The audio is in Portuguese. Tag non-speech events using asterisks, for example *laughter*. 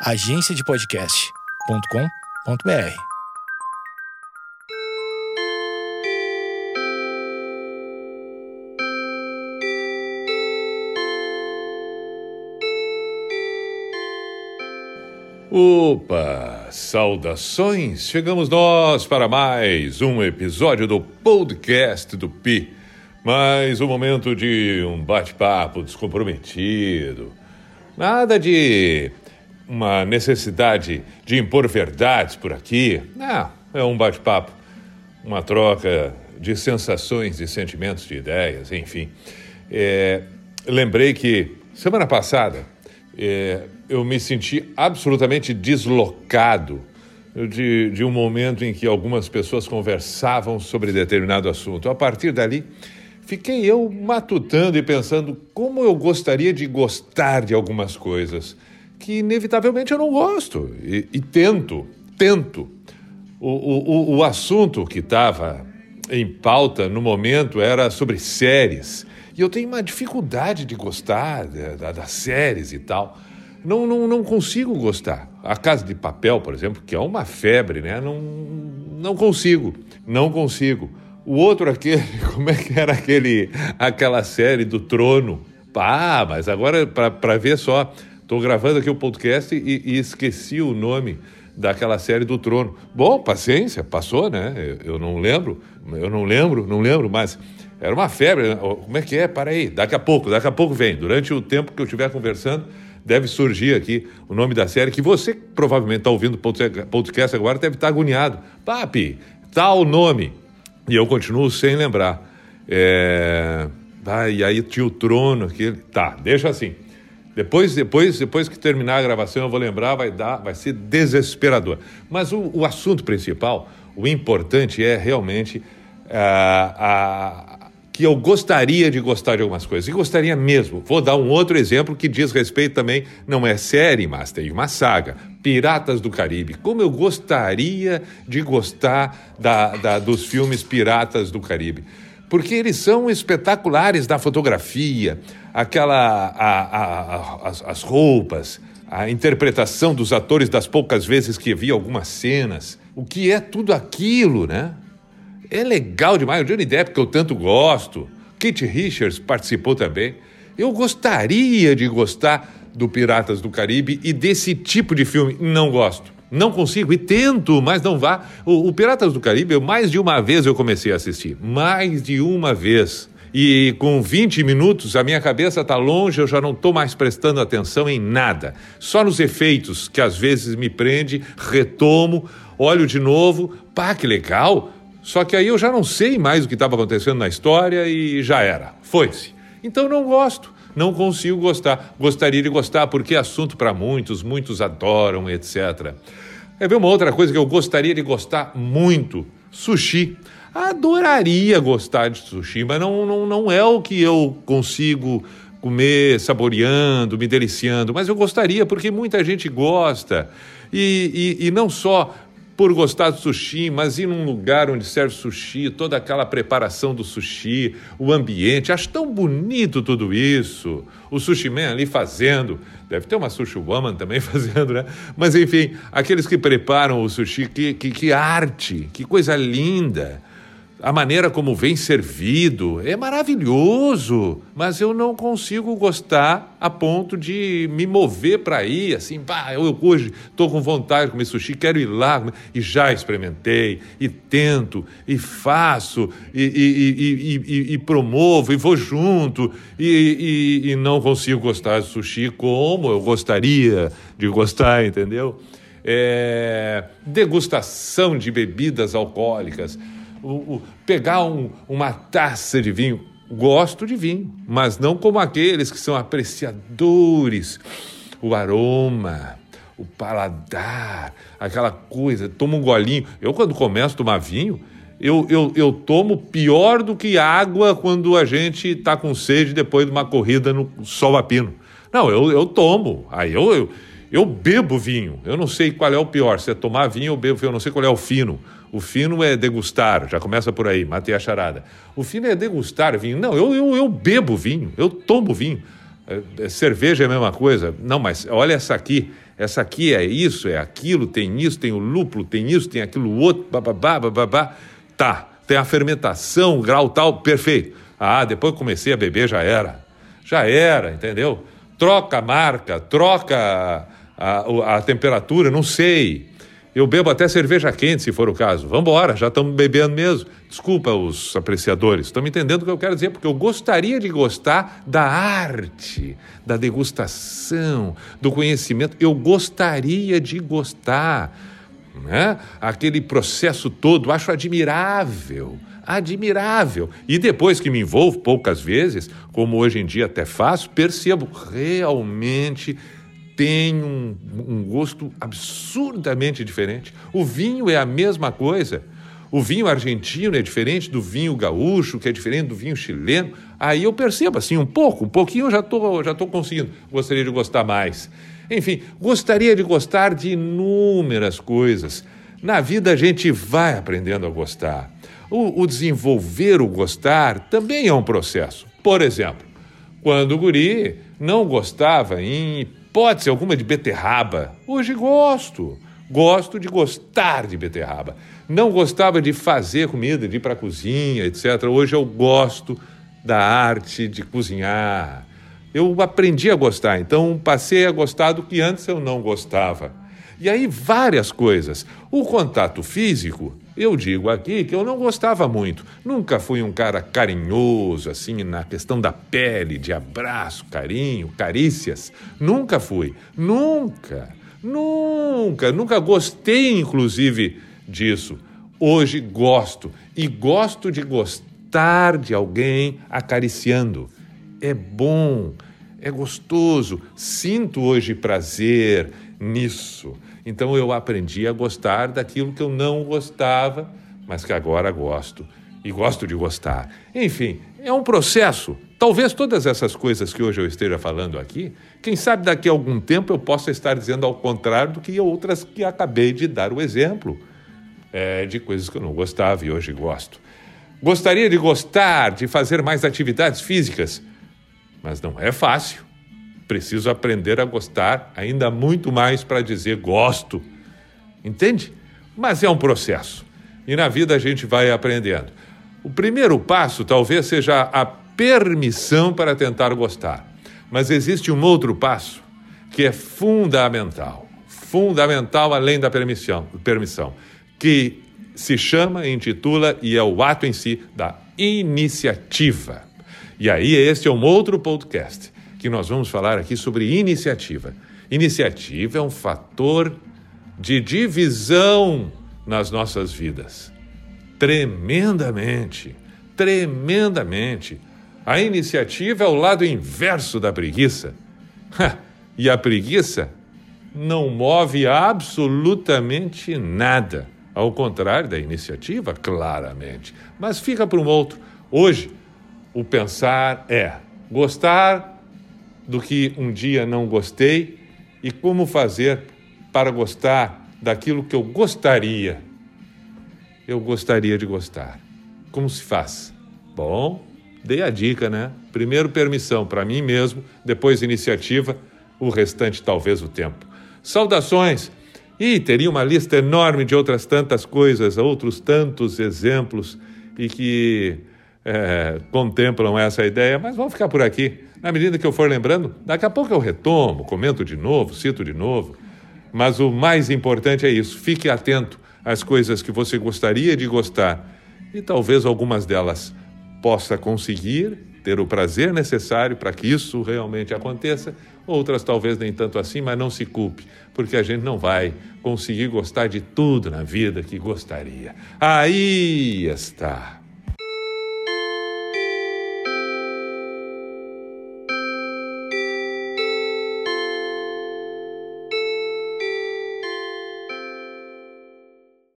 agenciadepodcast.com.br. Opa, saudações! Chegamos nós para mais um episódio do podcast do Pi. Mais um momento de um bate-papo descomprometido. Nada de uma necessidade de impor verdades por aqui. Não, é um bate-papo, uma troca de sensações, de sentimentos, de ideias, enfim. É, lembrei que semana passada é, eu me senti absolutamente deslocado de, de um momento em que algumas pessoas conversavam sobre determinado assunto. A partir dali, fiquei eu matutando e pensando como eu gostaria de gostar de algumas coisas que inevitavelmente eu não gosto. E, e tento, tento. O, o, o assunto que estava em pauta no momento era sobre séries. E eu tenho uma dificuldade de gostar das séries e tal. Não, não, não consigo gostar. A Casa de Papel, por exemplo, que é uma febre, né? Não, não consigo, não consigo. O outro aquele, *laughs* como é que era aquele, aquela série do Trono? Pá, mas agora para ver só, Estou gravando aqui o podcast e, e, esqueci o nome daquela série do Trono. Bom, paciência, passou, né? Eu, eu, não lembro, eu não lembro, não lembro, mas era uma febre. Né? Como é que é? Para aí, daqui a pouco, daqui a pouco vem. Durante o tempo que eu estiver conversando, deve surgir aqui o nome da série, que você provavelmente está ouvindo o podcast agora, deve estar tá agoniado. Papi, tal nome. E eu continuo sem lembrar. É... Ah, e aí tinha o trono, aquele. Tá, deixa assim. Depois, depois, depois que terminar a gravação, eu vou lembrar, vai dar, vai ser desesperador. Mas o, o assunto principal, o importante é realmente ah, que eu gostaria de gostar de algumas coisas. E gostaria mesmo. Vou dar um outro exemplo que diz respeito também, não é série, mas tem uma saga. Piratas do Caribe. Como eu gostaria de gostar da, da, dos filmes Piratas do Caribe porque eles são espetaculares da fotografia, aquela a, a, a, as, as roupas, a interpretação dos atores das poucas vezes que vi algumas cenas, o que é tudo aquilo, né? É legal demais. O Johnny Depp, que eu tanto gosto, Kate Richards participou também. Eu gostaria de gostar do Piratas do Caribe e desse tipo de filme. Não gosto. Não consigo e tento, mas não vá. O, o Piratas do Caribe, eu, mais de uma vez eu comecei a assistir. Mais de uma vez. E com 20 minutos a minha cabeça está longe, eu já não estou mais prestando atenção em nada. Só nos efeitos, que às vezes me prende, retomo, olho de novo, pá, que legal. Só que aí eu já não sei mais o que estava acontecendo na história e já era. Foi-se. Então não gosto não consigo gostar. Gostaria de gostar porque é assunto para muitos, muitos adoram, etc. É ver uma outra coisa que eu gostaria de gostar muito: sushi. Adoraria gostar de sushi, mas não, não, não é o que eu consigo comer saboreando, me deliciando, mas eu gostaria porque muita gente gosta. E, e, e não só por gostar do sushi, mas ir num lugar onde serve sushi, toda aquela preparação do sushi, o ambiente, acho tão bonito tudo isso. O sushi man ali fazendo, deve ter uma sushi woman também *laughs* fazendo, né? Mas enfim, aqueles que preparam o sushi, que, que, que arte, que coisa linda a maneira como vem servido é maravilhoso, mas eu não consigo gostar a ponto de me mover para ir, assim, pá, eu hoje estou com vontade de comer sushi, quero ir lá, e já experimentei, e tento, e faço, e, e, e, e promovo, e vou junto, e, não consigo gostar de sushi como eu gostaria de gostar, entendeu? É, degustação de bebidas alcoólicas o, o, pegar um, uma taça de vinho. Gosto de vinho, mas não como aqueles que são apreciadores. O aroma, o paladar, aquela coisa, toma um golinho. Eu, quando começo a tomar vinho, eu, eu, eu tomo pior do que água quando a gente está com sede depois de uma corrida no sol a pino. Não, eu, eu tomo. Aí eu, eu, eu bebo vinho. Eu não sei qual é o pior, se é tomar vinho ou bebo vinho, eu não sei qual é o fino. O fino é degustar, já começa por aí, matei a charada. O fino é degustar vinho. Não, eu, eu, eu bebo vinho, eu tomo vinho. É, é, cerveja é a mesma coisa. Não, mas olha essa aqui. essa aqui é isso, é aquilo, tem isso, tem o lúpulo, tem isso, tem aquilo outro, bababá, bababá. Tá, tem a fermentação, grau tal, perfeito. Ah, depois que comecei a beber já era. Já era, entendeu? Troca a marca, troca a, a, temperatura, não sei. Eu bebo até cerveja quente, se for o caso. Vamos embora, já estamos bebendo mesmo. Desculpa os apreciadores, estão me entendendo o que eu quero dizer, porque eu gostaria de gostar da arte, da degustação, do conhecimento. Eu gostaria de gostar. Né? Aquele processo todo, acho admirável. Admirável. E depois que me envolvo poucas vezes, como hoje em dia até faço, percebo realmente tem um, um gosto absurdamente diferente. O vinho é a mesma coisa. O vinho argentino é diferente do vinho gaúcho, que é diferente do vinho chileno. Aí eu percebo assim um pouco, um pouquinho eu já estou já tô conseguindo. Gostaria de gostar mais. Enfim, gostaria de gostar de inúmeras coisas. Na vida a gente vai aprendendo a gostar. O, o desenvolver o gostar também é um processo. Por exemplo, quando o guri não gostava em hipótese alguma de beterraba. Hoje gosto. Gosto de gostar de beterraba. Não gostava de fazer comida, de ir para a cozinha, etc. Hoje eu gosto da arte de cozinhar. Eu aprendi a gostar, então passei a gostar do que antes eu não gostava. E aí várias coisas. O contato físico, eu digo aqui que eu não gostava muito. Nunca fui um cara carinhoso, assim, na questão da pele, de abraço, carinho, carícias. Nunca fui. Nunca. Nunca. Nunca gostei, inclusive, disso. Hoje gosto. E gosto de gostar de alguém acariciando. É bom, é gostoso. Sinto hoje prazer nisso. Então eu aprendi a gostar daquilo que eu não gostava, mas que agora gosto. E gosto de gostar. Enfim, é um processo. Talvez todas essas coisas que hoje eu esteja falando aqui, quem sabe daqui a algum tempo eu possa estar dizendo ao contrário do que outras que acabei de dar o exemplo é, de coisas que eu não gostava e hoje gosto. Gostaria de gostar, de fazer mais atividades físicas, mas não é fácil. Preciso aprender a gostar ainda muito mais para dizer gosto. Entende? Mas é um processo. E na vida a gente vai aprendendo. O primeiro passo talvez seja a permissão para tentar gostar. Mas existe um outro passo que é fundamental. Fundamental além da permissão, permissão que se chama, intitula e é o ato em si da iniciativa. E aí, este é um outro podcast que nós vamos falar aqui sobre iniciativa. Iniciativa é um fator de divisão nas nossas vidas. Tremendamente, tremendamente. A iniciativa é o lado inverso da preguiça. e a preguiça não move absolutamente nada. Ao contrário da iniciativa, claramente. Mas fica para um outro. Hoje, o pensar é gostar do que um dia não gostei e como fazer para gostar daquilo que eu gostaria. Eu gostaria de gostar. Como se faz? Bom, dei a dica, né? Primeiro permissão para mim mesmo, depois iniciativa, o restante talvez o tempo. Saudações! E teria uma lista enorme de outras tantas coisas, outros tantos exemplos e que é, contemplam essa ideia, mas vamos ficar por aqui. Na medida que eu for lembrando, daqui a pouco eu retomo, comento de novo, cito de novo. Mas o mais importante é isso: fique atento às coisas que você gostaria de gostar e talvez algumas delas possa conseguir ter o prazer necessário para que isso realmente aconteça, outras talvez nem tanto assim, mas não se culpe, porque a gente não vai conseguir gostar de tudo na vida que gostaria. Aí está.